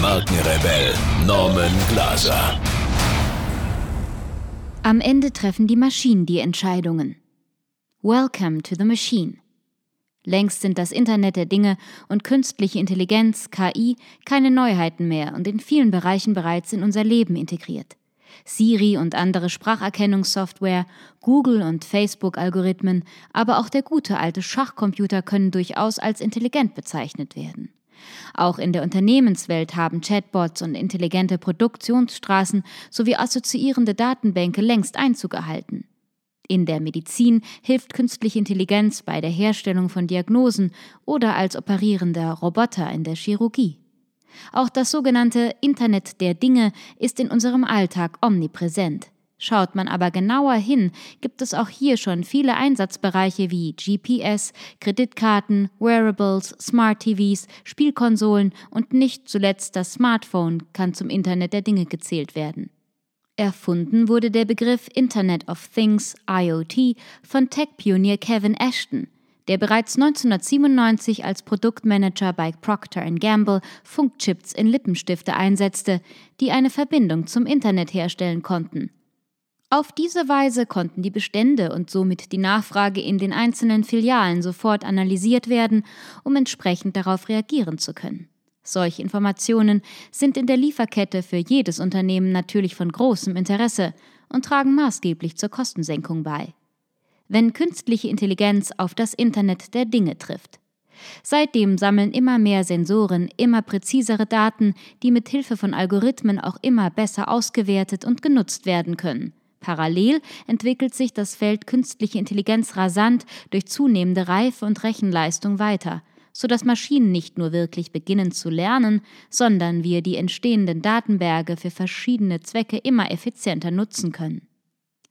Markenrebell Norman Glaser. Am Ende treffen die Maschinen die Entscheidungen. Welcome to the Machine. Längst sind das Internet der Dinge und künstliche Intelligenz, KI, keine Neuheiten mehr und in vielen Bereichen bereits in unser Leben integriert. Siri und andere Spracherkennungssoftware, Google und Facebook-Algorithmen, aber auch der gute alte Schachcomputer können durchaus als intelligent bezeichnet werden. Auch in der Unternehmenswelt haben Chatbots und intelligente Produktionsstraßen sowie assoziierende Datenbänke längst Einzug erhalten. In der Medizin hilft künstliche Intelligenz bei der Herstellung von Diagnosen oder als operierender Roboter in der Chirurgie. Auch das sogenannte Internet der Dinge ist in unserem Alltag omnipräsent. Schaut man aber genauer hin, gibt es auch hier schon viele Einsatzbereiche wie GPS, Kreditkarten, Wearables, Smart TVs, Spielkonsolen und nicht zuletzt das Smartphone kann zum Internet der Dinge gezählt werden. Erfunden wurde der Begriff Internet of Things IoT von Tech-Pionier Kevin Ashton, der bereits 1997 als Produktmanager bei Procter Gamble Funkchips in Lippenstifte einsetzte, die eine Verbindung zum Internet herstellen konnten. Auf diese Weise konnten die Bestände und somit die Nachfrage in den einzelnen Filialen sofort analysiert werden, um entsprechend darauf reagieren zu können. Solche Informationen sind in der Lieferkette für jedes Unternehmen natürlich von großem Interesse und tragen maßgeblich zur Kostensenkung bei. Wenn künstliche Intelligenz auf das Internet der Dinge trifft. Seitdem sammeln immer mehr Sensoren immer präzisere Daten, die mit Hilfe von Algorithmen auch immer besser ausgewertet und genutzt werden können. Parallel entwickelt sich das Feld künstliche Intelligenz rasant durch zunehmende Reife und Rechenleistung weiter, so dass Maschinen nicht nur wirklich beginnen zu lernen, sondern wir die entstehenden Datenberge für verschiedene Zwecke immer effizienter nutzen können.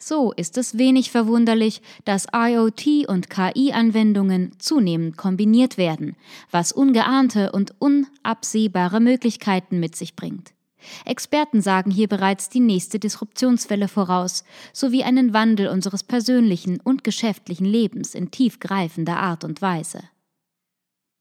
So ist es wenig verwunderlich, dass IoT und KI-Anwendungen zunehmend kombiniert werden, was ungeahnte und unabsehbare Möglichkeiten mit sich bringt. Experten sagen hier bereits die nächste Disruptionswelle voraus, sowie einen Wandel unseres persönlichen und geschäftlichen Lebens in tiefgreifender Art und Weise.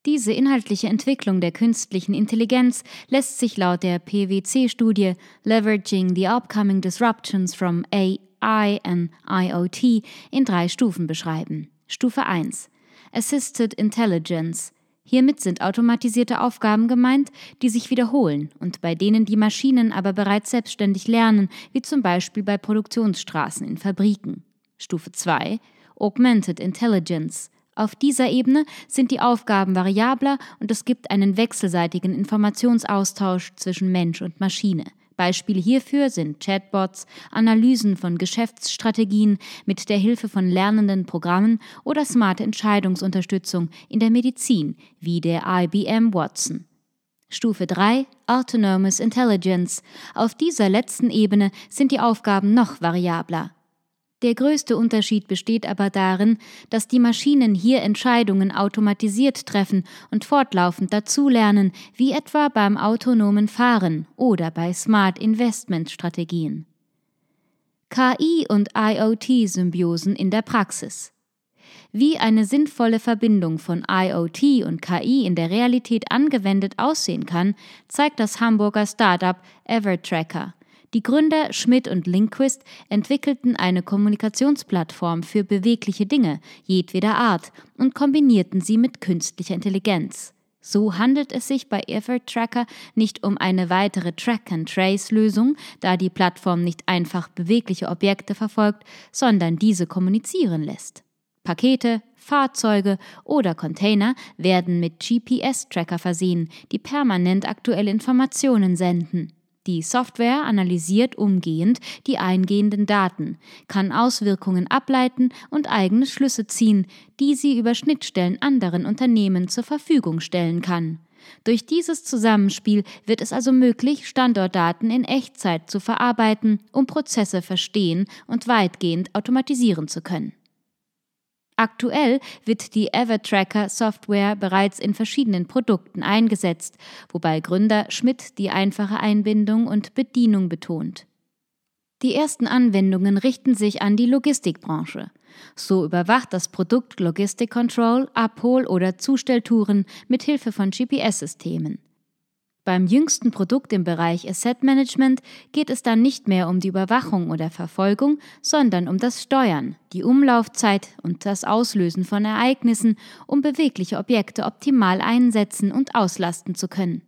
Diese inhaltliche Entwicklung der künstlichen Intelligenz lässt sich laut der PwC-Studie Leveraging the Upcoming Disruptions from AI and IoT in drei Stufen beschreiben. Stufe 1 Assisted Intelligence Hiermit sind automatisierte Aufgaben gemeint, die sich wiederholen und bei denen die Maschinen aber bereits selbstständig lernen, wie zum Beispiel bei Produktionsstraßen in Fabriken. Stufe 2 Augmented Intelligence. Auf dieser Ebene sind die Aufgaben variabler und es gibt einen wechselseitigen Informationsaustausch zwischen Mensch und Maschine. Beispiele hierfür sind Chatbots, Analysen von Geschäftsstrategien mit der Hilfe von lernenden Programmen oder smarte Entscheidungsunterstützung in der Medizin wie der IBM Watson. Stufe 3 Autonomous Intelligence. Auf dieser letzten Ebene sind die Aufgaben noch variabler. Der größte Unterschied besteht aber darin, dass die Maschinen hier Entscheidungen automatisiert treffen und fortlaufend dazulernen, wie etwa beim autonomen Fahren oder bei Smart Investment Strategien. KI und IoT-Symbiosen in der Praxis. Wie eine sinnvolle Verbindung von IoT und KI in der Realität angewendet aussehen kann, zeigt das Hamburger Startup Evertracker. Die Gründer Schmidt und Linquist entwickelten eine Kommunikationsplattform für bewegliche Dinge jedweder Art und kombinierten sie mit künstlicher Intelligenz. So handelt es sich bei Effort Tracker nicht um eine weitere Track-and-Trace-Lösung, da die Plattform nicht einfach bewegliche Objekte verfolgt, sondern diese kommunizieren lässt. Pakete, Fahrzeuge oder Container werden mit GPS-Tracker versehen, die permanent aktuelle Informationen senden. Die Software analysiert umgehend die eingehenden Daten, kann Auswirkungen ableiten und eigene Schlüsse ziehen, die sie über Schnittstellen anderen Unternehmen zur Verfügung stellen kann. Durch dieses Zusammenspiel wird es also möglich, Standortdaten in Echtzeit zu verarbeiten, um Prozesse verstehen und weitgehend automatisieren zu können. Aktuell wird die Evertracker Software bereits in verschiedenen Produkten eingesetzt, wobei Gründer Schmidt die einfache Einbindung und Bedienung betont. Die ersten Anwendungen richten sich an die Logistikbranche. So überwacht das Produkt Logistic Control Abhol- oder Zustelltouren mit Hilfe von GPS-Systemen. Beim jüngsten Produkt im Bereich Asset Management geht es dann nicht mehr um die Überwachung oder Verfolgung, sondern um das Steuern, die Umlaufzeit und das Auslösen von Ereignissen, um bewegliche Objekte optimal einsetzen und auslasten zu können.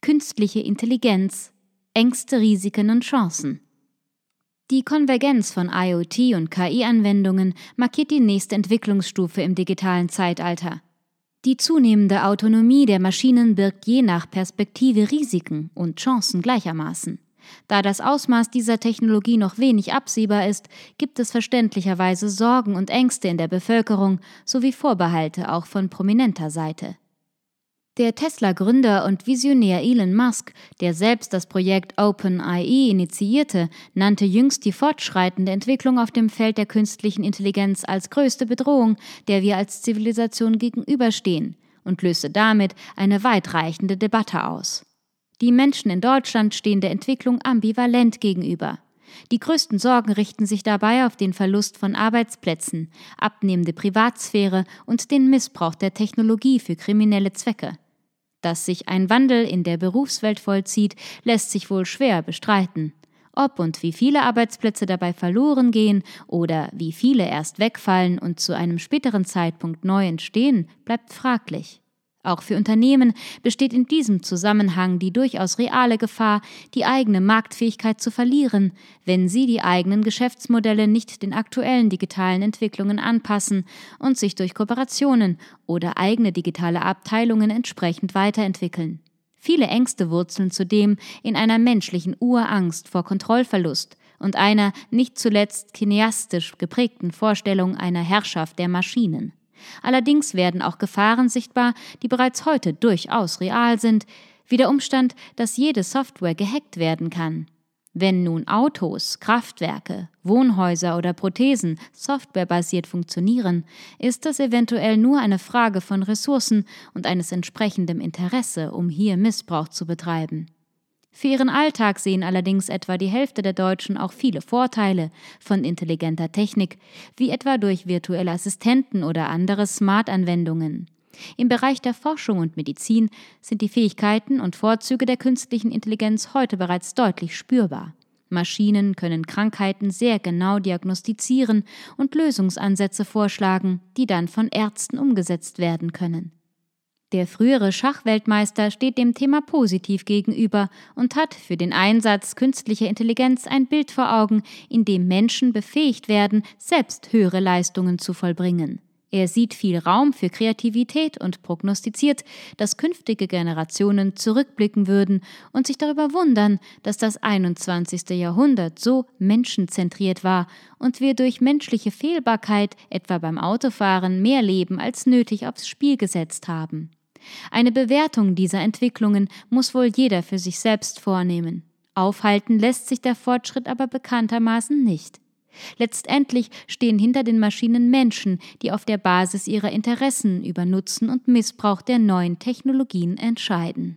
Künstliche Intelligenz, Ängste, Risiken und Chancen. Die Konvergenz von IoT und KI-Anwendungen markiert die nächste Entwicklungsstufe im digitalen Zeitalter. Die zunehmende Autonomie der Maschinen birgt je nach Perspektive Risiken und Chancen gleichermaßen. Da das Ausmaß dieser Technologie noch wenig absehbar ist, gibt es verständlicherweise Sorgen und Ängste in der Bevölkerung sowie Vorbehalte auch von prominenter Seite. Der Tesla-Gründer und Visionär Elon Musk, der selbst das Projekt OpenIE initiierte, nannte jüngst die fortschreitende Entwicklung auf dem Feld der künstlichen Intelligenz als größte Bedrohung, der wir als Zivilisation gegenüberstehen, und löste damit eine weitreichende Debatte aus. Die Menschen in Deutschland stehen der Entwicklung ambivalent gegenüber. Die größten Sorgen richten sich dabei auf den Verlust von Arbeitsplätzen, abnehmende Privatsphäre und den Missbrauch der Technologie für kriminelle Zwecke. Dass sich ein Wandel in der Berufswelt vollzieht, lässt sich wohl schwer bestreiten. Ob und wie viele Arbeitsplätze dabei verloren gehen oder wie viele erst wegfallen und zu einem späteren Zeitpunkt neu entstehen, bleibt fraglich. Auch für Unternehmen besteht in diesem Zusammenhang die durchaus reale Gefahr, die eigene Marktfähigkeit zu verlieren, wenn sie die eigenen Geschäftsmodelle nicht den aktuellen digitalen Entwicklungen anpassen und sich durch Kooperationen oder eigene digitale Abteilungen entsprechend weiterentwickeln. Viele Ängste wurzeln zudem in einer menschlichen Urangst vor Kontrollverlust und einer nicht zuletzt kineastisch geprägten Vorstellung einer Herrschaft der Maschinen. Allerdings werden auch Gefahren sichtbar, die bereits heute durchaus real sind, wie der Umstand, dass jede Software gehackt werden kann. Wenn nun Autos, Kraftwerke, Wohnhäuser oder Prothesen softwarebasiert funktionieren, ist das eventuell nur eine Frage von Ressourcen und eines entsprechenden Interesse, um hier Missbrauch zu betreiben. Für ihren Alltag sehen allerdings etwa die Hälfte der Deutschen auch viele Vorteile von intelligenter Technik, wie etwa durch virtuelle Assistenten oder andere Smart-Anwendungen. Im Bereich der Forschung und Medizin sind die Fähigkeiten und Vorzüge der künstlichen Intelligenz heute bereits deutlich spürbar. Maschinen können Krankheiten sehr genau diagnostizieren und Lösungsansätze vorschlagen, die dann von Ärzten umgesetzt werden können. Der frühere Schachweltmeister steht dem Thema positiv gegenüber und hat für den Einsatz künstlicher Intelligenz ein Bild vor Augen, in dem Menschen befähigt werden, selbst höhere Leistungen zu vollbringen. Er sieht viel Raum für Kreativität und prognostiziert, dass künftige Generationen zurückblicken würden und sich darüber wundern, dass das 21. Jahrhundert so menschenzentriert war und wir durch menschliche Fehlbarkeit, etwa beim Autofahren, mehr Leben als nötig aufs Spiel gesetzt haben. Eine Bewertung dieser Entwicklungen muss wohl jeder für sich selbst vornehmen. Aufhalten lässt sich der Fortschritt aber bekanntermaßen nicht. Letztendlich stehen hinter den Maschinen Menschen, die auf der Basis ihrer Interessen über Nutzen und Missbrauch der neuen Technologien entscheiden.